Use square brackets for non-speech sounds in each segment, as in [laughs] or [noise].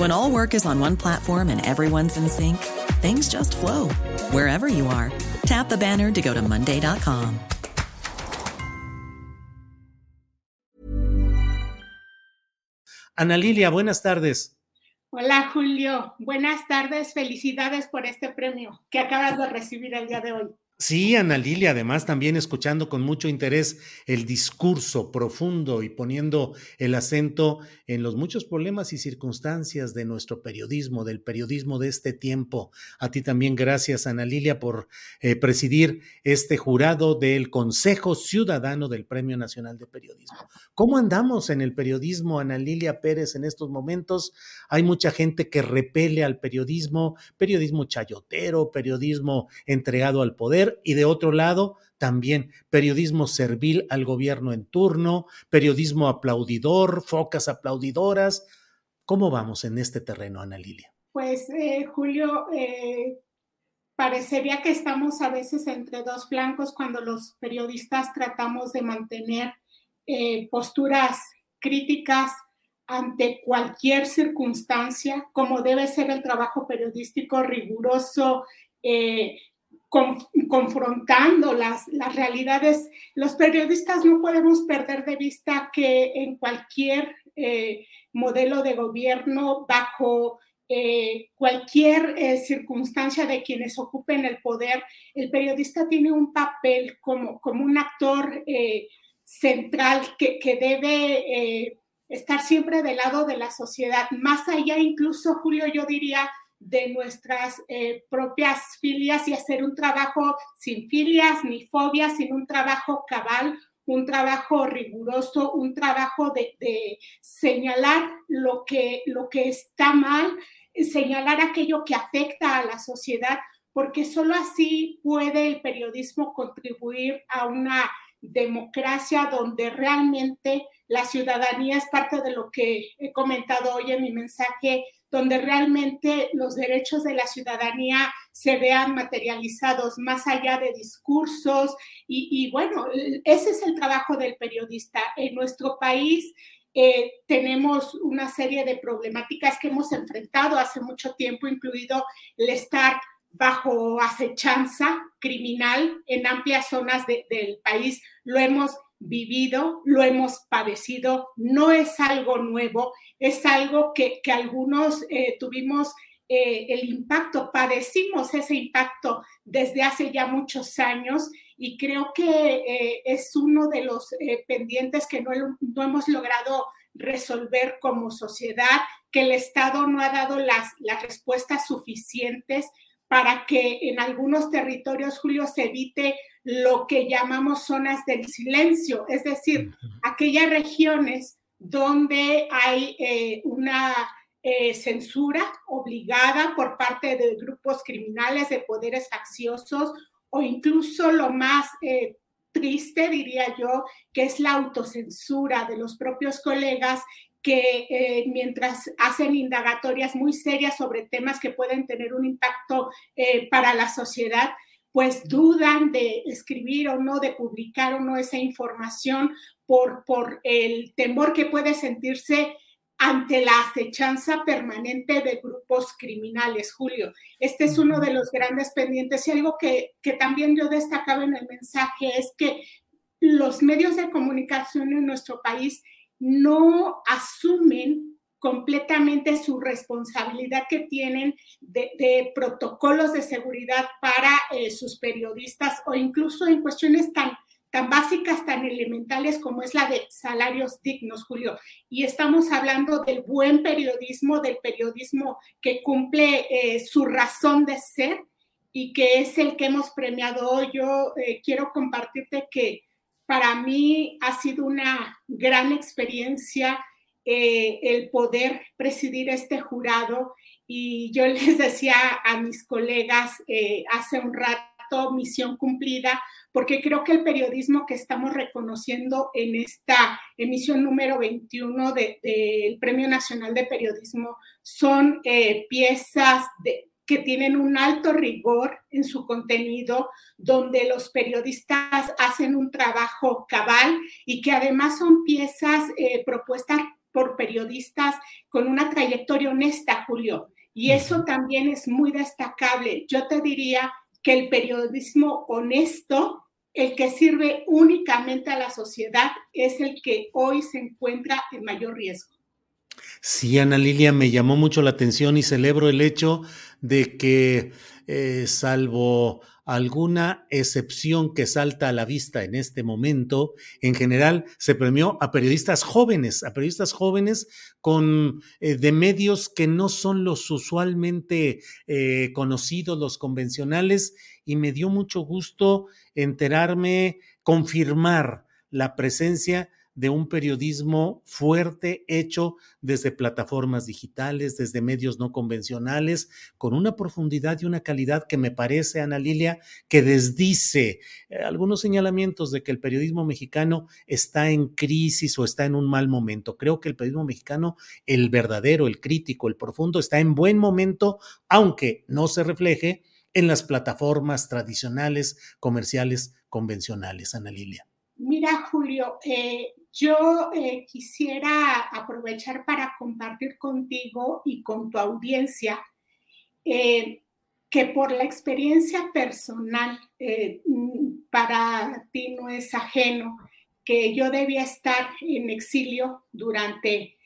When all work is on one platform and everyone's in sync, things just flow wherever you are. Tap the banner to go to Monday.com. Ana Lilia, buenas tardes. Hola Julio, buenas tardes, felicidades por este premio que acabas de recibir el día de hoy. Sí, Ana Lilia, además también escuchando con mucho interés el discurso profundo y poniendo el acento en los muchos problemas y circunstancias de nuestro periodismo, del periodismo de este tiempo. A ti también gracias, Ana Lilia, por eh, presidir este jurado del Consejo Ciudadano del Premio Nacional de Periodismo. ¿Cómo andamos en el periodismo, Ana Lilia Pérez, en estos momentos? Hay mucha gente que repele al periodismo, periodismo chayotero, periodismo entregado al poder y de otro lado también periodismo servil al gobierno en turno, periodismo aplaudidor, focas aplaudidoras. ¿Cómo vamos en este terreno, Ana Lilia? Pues, eh, Julio, eh, parecería que estamos a veces entre dos flancos cuando los periodistas tratamos de mantener eh, posturas críticas ante cualquier circunstancia, como debe ser el trabajo periodístico riguroso, confrontando las, las realidades. Los periodistas no podemos perder de vista que en cualquier eh, modelo de gobierno, bajo eh, cualquier eh, circunstancia de quienes ocupen el poder, el periodista tiene un papel como, como un actor central que, que debe estar siempre del lado de la sociedad, más allá incluso, Julio, yo diría, de nuestras eh, propias filias y hacer un trabajo sin filias ni fobias, sin un trabajo cabal, un trabajo riguroso, un trabajo de, señalar lo que, lo que está mal, señalar aquello que afecta a la sociedad, porque solo así puede el periodismo contribuir a una democracia donde realmente la ciudadanía es parte de lo que he comentado hoy en mi mensaje donde realmente los derechos de la ciudadanía se vean materializados más allá de discursos. Y, bueno, ese es el trabajo del periodista. En nuestro país eh, tenemos una serie de problemáticas que hemos enfrentado hace mucho tiempo, incluido el estar bajo acechanza criminal en amplias zonas del país. Lo hemos vivido, lo hemos padecido, no es algo nuevo, es algo que, algunos eh, tuvimos eh, el impacto, padecimos ese impacto desde hace ya muchos años y creo que eh, es uno de los pendientes que no, no, hemos logrado resolver como sociedad, que el Estado no ha dado las, las respuestas suficientes para que en algunos territorios, Julio, se evite lo que llamamos zonas del silencio, es decir, aquellas regiones donde hay eh, una eh, censura obligada por parte de grupos criminales, de poderes facciosos o incluso lo más eh, triste, diría yo, que es la autocensura de los propios colegas que eh, mientras hacen indagatorias muy serias sobre temas que pueden tener un impacto eh, para la sociedad, pues dudan de escribir o no, de publicar o no esa información por, por el temor que puede sentirse ante la acechanza permanente de grupos criminales, Julio. Este es uno de los grandes pendientes. Y algo que, que también yo destacaba en el mensaje es que los medios de comunicación en nuestro país no asumen completamente su responsabilidad que tienen de, protocolos de seguridad para eh, sus periodistas o incluso en cuestiones tan, tan básicas, tan elementales como es la de salarios dignos, Julio. Y estamos hablando del buen periodismo, del periodismo que cumple eh, su razón de ser y que es el que hemos premiado hoy. Yo eh, quiero compartirte que para mí ha sido una gran experiencia eh, el poder presidir este jurado. Y yo [laughs] les decía a mis colegas eh, hace un rato, misión cumplida, porque creo que el periodismo que estamos reconociendo en esta emisión número 21 del Premio Nacional de Periodismo son eh, piezas de, que tienen un alto rigor en su contenido, donde los periodistas hacen un trabajo cabal y que además son piezas eh, propuestas por periodistas con una trayectoria honesta, Julio. Y eso también es muy destacable. Yo te diría que el periodismo honesto, el que sirve únicamente a la sociedad, es el que hoy se encuentra en mayor riesgo. Sí, Ana Lilia, me llamó mucho la atención y celebro el hecho de que, eh, salvo alguna excepción que salta a la vista en este momento, en general se premió a periodistas jóvenes, a periodistas jóvenes con eh, de medios que no son los usualmente eh, conocidos, los convencionales, y me dio mucho gusto enterarme, confirmar la presencia de un periodismo fuerte hecho desde plataformas digitales, desde medios no convencionales, con una profundidad y una calidad que me parece, Ana Lilia, que desdice eh, algunos señalamientos de que el periodismo mexicano está en crisis o está en un mal momento. Creo que el periodismo mexicano, el verdadero, el crítico, el profundo, está en buen momento, aunque no se refleje en las plataformas tradicionales, comerciales, convencionales, Ana Lilia. Mira, Julio, eh, yo eh, quisiera aprovechar para compartir contigo y con tu audiencia eh, que por la experiencia personal, para ti no es ajeno, que yo debía estar en exilio durante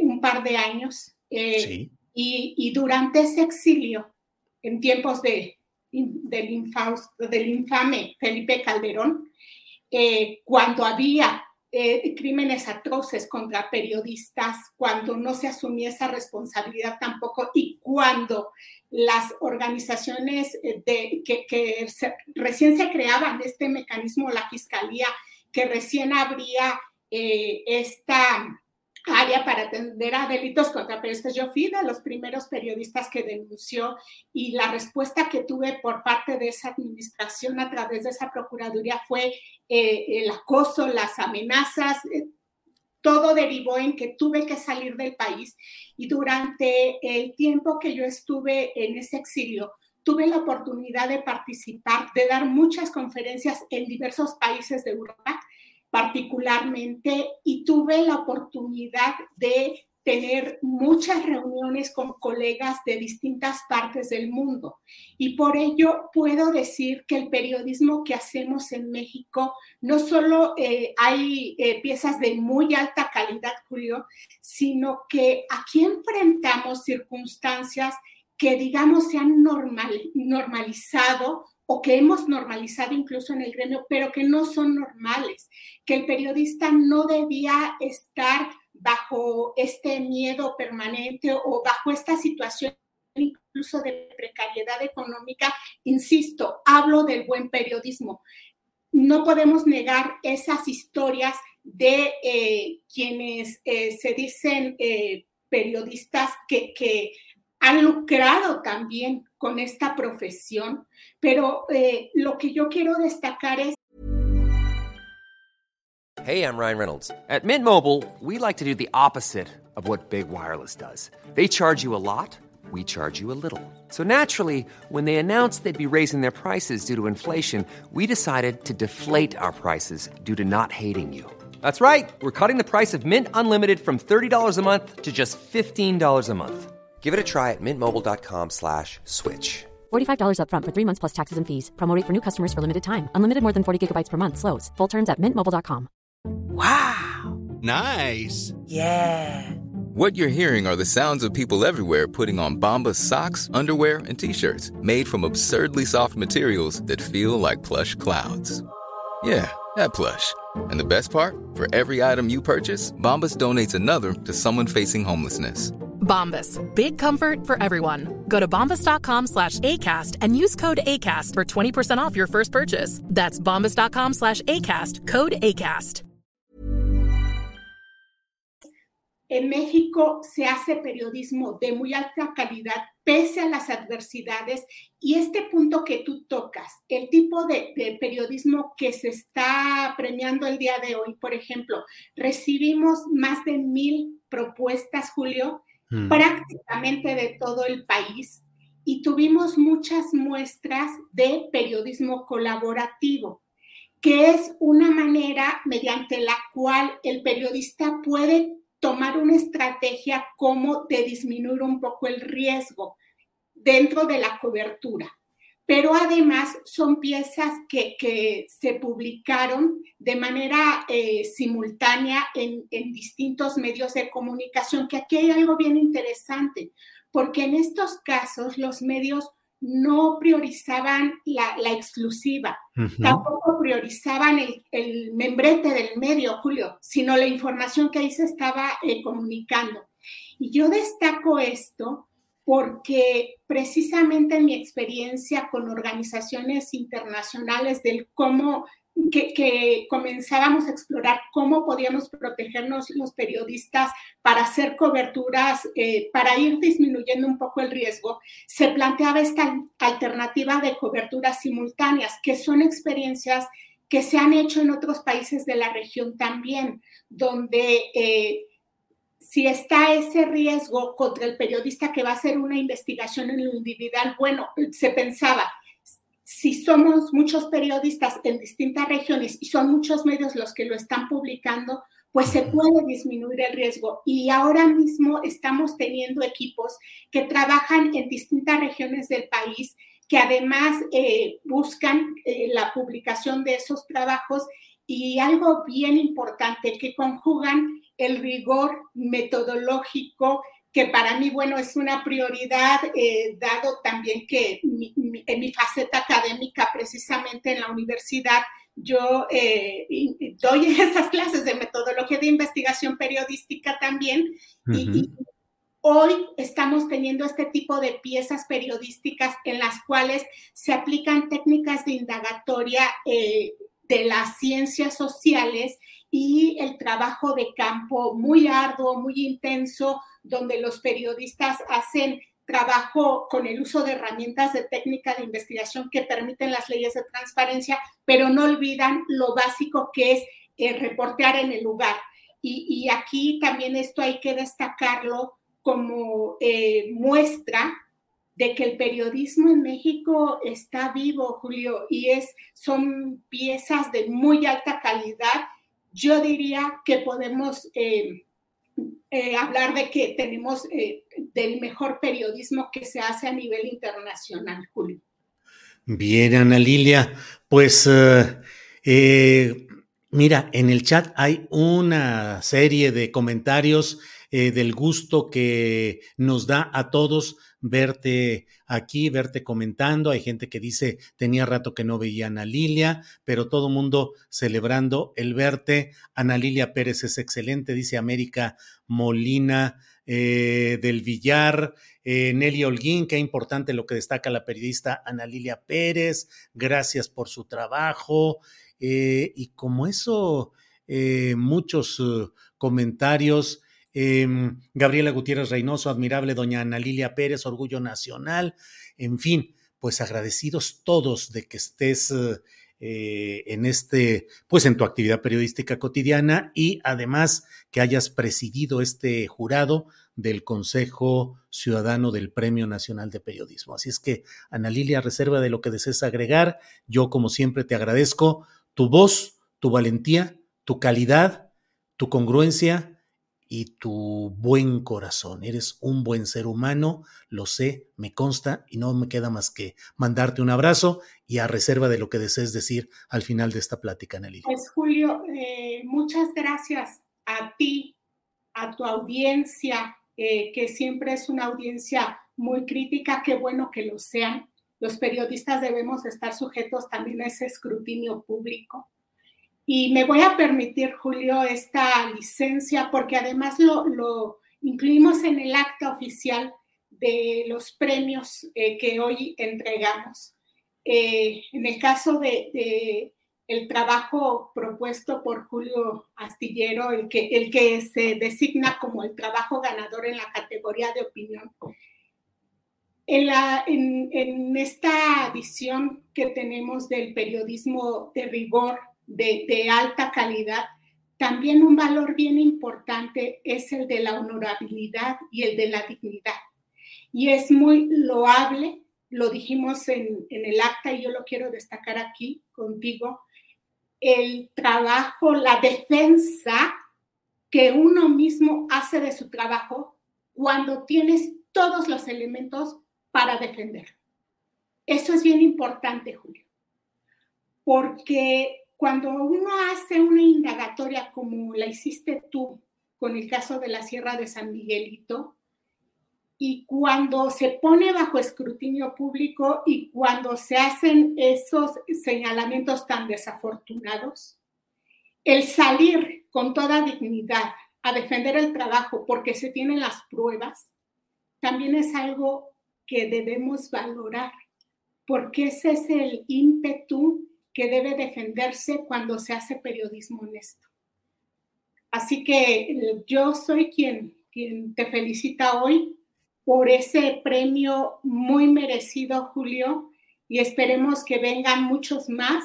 un par de años. Y, y, durante ese exilio, en tiempos de, del, del infame Felipe Calderón, eh, cuando había eh, crímenes atroces contra periodistas, cuando no se asumía esa responsabilidad tampoco y cuando las organizaciones eh, de, que, recién se creaban este mecanismo, la fiscalía, que recién habría esta área para atender a delitos contra periodistas. Yo fui de los primeros periodistas que denunció y la respuesta que tuve por parte de esa administración a través de esa procuraduría fue eh, el acoso, las amenazas. Eh, todo derivó en que tuve que salir del país y durante el tiempo que yo estuve en ese exilio, tuve la oportunidad de participar, de dar muchas conferencias en diversos países de Europa particularmente y tuve la oportunidad de tener muchas reuniones con colegas de distintas partes del mundo. Y por ello puedo decir que el periodismo que hacemos en México, no solo eh, hay eh, piezas de muy alta calidad, Julio, sino que aquí enfrentamos circunstancias que, digamos, se han normal, normalizado o que hemos normalizado incluso en el gremio, pero que no son normales, que el periodista no debía estar bajo este miedo permanente o bajo esta situación incluso de precariedad económica. Insisto, hablo del buen periodismo. No podemos negar esas historias de eh, quienes eh, se dicen eh, periodistas que, que han lucrado también con esta profesión, pero eh, lo que yo quiero destacar es... Hey, I'm Ryan Reynolds. At Mint Mobile, we like to do the opposite of what Big Wireless does. They charge you a lot, we charge you a little. So naturally, when they announced they'd be raising their prices due to inflation, we decided to deflate our prices due to not hating you. That's right. We're cutting the price of Mint Unlimited from $30 a month to just $15 a month. Give it a try at mintmobile.com slash switch. $45 upfront for three months plus taxes and fees. Promo for new customers for limited time. Unlimited more than 40 gigabytes per month. Slows. Full terms at mintmobile.com. Wow. Nice. Yeah. What you're hearing are the sounds of people everywhere putting on Bombas socks, underwear, and t-shirts made from absurdly soft materials that feel like plush clouds. Yeah, that plush. And the best part? For every item you purchase, Bombas donates another to someone facing homelessness. Bombas. Big comfort for everyone. Go to bombas.com slash ACAST and use code ACAST for 20% off your first purchase. That's bombas.com slash ACAST. Code ACAST. En México se hace periodismo de muy alta calidad pese a las adversidades y este punto que tú tocas, el tipo de, de periodismo que se está premiando el día de hoy, por ejemplo, recibimos más de mil propuestas, Julio, Mm. prácticamente de todo el país y tuvimos muchas muestras de periodismo colaborativo, que es una manera mediante la cual el periodista puede tomar una estrategia como de disminuir un poco el riesgo dentro de la cobertura pero además son piezas que, se publicaron de manera eh, simultánea en, distintos medios de comunicación, que aquí hay algo bien interesante, porque en estos casos los medios no priorizaban la, exclusiva, tampoco priorizaban el, membrete del medio, Julio, sino la información que ahí se estaba eh, comunicando. Y yo destaco esto porque precisamente en mi experiencia con organizaciones internacionales del cómo que, comenzábamos a explorar cómo podíamos protegernos los periodistas para hacer coberturas, eh, para ir disminuyendo un poco el riesgo, se planteaba esta alternativa de coberturas simultáneas, que son experiencias que se han hecho en otros países de la región también, donde... Eh, si está ese riesgo contra el periodista que va a hacer una investigación en lo individual, bueno, se pensaba, si somos muchos periodistas en distintas regiones y son muchos medios los que lo están publicando, pues se puede disminuir el riesgo. Y ahora mismo estamos teniendo equipos que trabajan en distintas regiones del país, que además eh, buscan eh, la publicación de esos trabajos y algo bien importante, que conjugan el rigor metodológico, que para mí, bueno, es una prioridad, eh, dado también que en mi faceta académica, precisamente en la universidad, yo eh, doy [laughs] esas clases de metodología de investigación periodística también. y, hoy estamos teniendo este tipo de piezas periodísticas en las cuales se aplican técnicas de indagatoria eh, de las ciencias sociales y el trabajo de campo muy arduo, muy intenso, donde los periodistas hacen trabajo con el uso de herramientas de técnica de investigación que permiten las leyes de transparencia, pero no olvidan lo básico que es eh, reportear en el lugar. Y, aquí también esto hay que destacarlo como eh, muestra de que el periodismo en México está vivo, Julio, y es, son piezas de muy alta calidad yo diría que podemos eh, eh, hablar de que tenemos eh, del mejor periodismo que se hace a nivel internacional, Julio. Bien, Ana Lilia, pues mira, en el chat hay una serie de comentarios del gusto que nos da a todos verte aquí, verte comentando. Hay gente que dice, tenía rato que no veía a Lilia, pero todo mundo celebrando el verte. Ana Lilia Pérez es excelente, dice América Molina eh, del Villar. Eh, Nelly Holguín, qué importante lo que destaca la periodista Ana Lilia Pérez. Gracias por su trabajo. Eh, y como eso, muchos comentarios Em, Gabriela Gutiérrez Reynoso, admirable doña Ana Lilia Pérez, Orgullo Nacional, en fin, pues agradecidos todos de que estés eh, en este, pues en tu actividad periodística cotidiana y además que hayas presidido este jurado del Consejo Ciudadano del Premio Nacional de Periodismo. Así es que, Ana Lilia, reserva de lo que desees agregar, yo como siempre te agradezco tu voz, tu valentía, tu calidad, tu congruencia y tu buen corazón. Eres un buen ser humano, lo sé, me consta y no me queda más que mandarte un abrazo y a reserva de lo que desees decir al final de esta plática, Nelly. Pues Julio, eh, muchas gracias a ti a tu audiencia, eh, que siempre es una audiencia muy crítica, qué bueno que lo sean. Los periodistas debemos estar sujetos también a ese escrutinio público. Y me voy a permitir, Julio, esta licencia porque además lo, lo incluimos en el acta oficial de los premios eh, que hoy entregamos. Eh, en el caso de, de, el trabajo propuesto por Julio Astillero, el que, el que se designa como el trabajo ganador en la categoría de opinión, en, la, en, en esta visión que tenemos del periodismo de rigor, de, alta calidad, también un valor bien importante es el de la honorabilidad y el de la dignidad. Y es muy loable, lo dijimos en, el acta y yo lo quiero destacar aquí contigo, el trabajo, la defensa que uno mismo hace de su trabajo cuando tienes todos los elementos para defender. Eso es bien importante, Julio, porque cuando uno hace una indagatoria como la hiciste tú con el caso de la Sierra de San Miguelito, y cuando se pone bajo escrutinio público y cuando se hacen esos señalamientos tan desafortunados, el salir con toda dignidad a defender el trabajo porque se tienen las pruebas, también es algo que debemos valorar, porque ese es el ímpetu que debe defenderse cuando se hace periodismo honesto. Así que eh, yo soy quien, quien te felicita hoy por ese premio muy merecido, Julio, y esperemos que vengan muchos más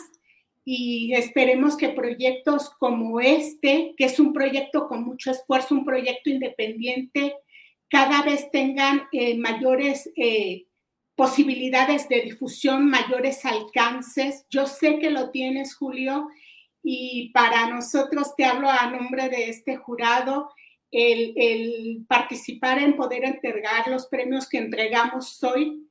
y esperemos que proyectos como este, que es un proyecto con mucho esfuerzo, un proyecto independiente, cada vez tengan eh, mayores eh, posibilidades de difusión, mayores alcances. Yo sé que lo tienes, Julio, y para nosotros, te hablo a nombre de este jurado, el, el participar en poder entregar los premios que entregamos hoy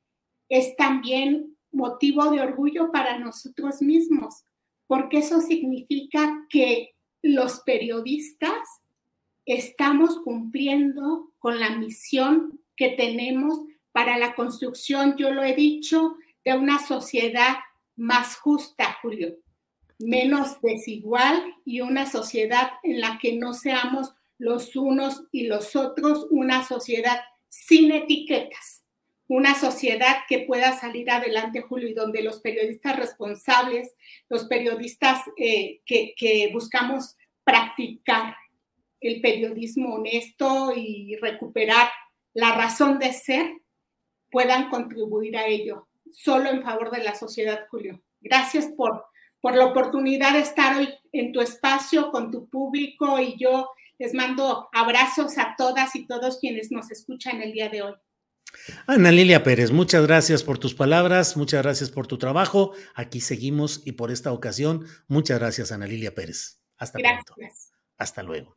es también motivo de orgullo para nosotros mismos, porque eso significa que los periodistas estamos cumpliendo con la misión que tenemos para la construcción, yo lo he dicho, de una sociedad más justa, Julio, menos desigual y una sociedad en la que no seamos los unos y los otros, una sociedad sin etiquetas, una sociedad que pueda salir adelante, Julio, y donde los periodistas responsables, los periodistas eh, que, que buscamos practicar el periodismo honesto y recuperar la razón de ser, puedan contribuir a ello, solo en favor de la sociedad, Julio. Gracias por, por la oportunidad de estar hoy en tu espacio con tu público y yo les mando abrazos a todas y todos quienes nos escuchan el día de hoy. Ana Lilia Pérez, muchas gracias por tus palabras, muchas gracias por tu trabajo. Aquí seguimos y por esta ocasión, muchas gracias, Ana Lilia Pérez. Hasta gracias. pronto. Hasta luego.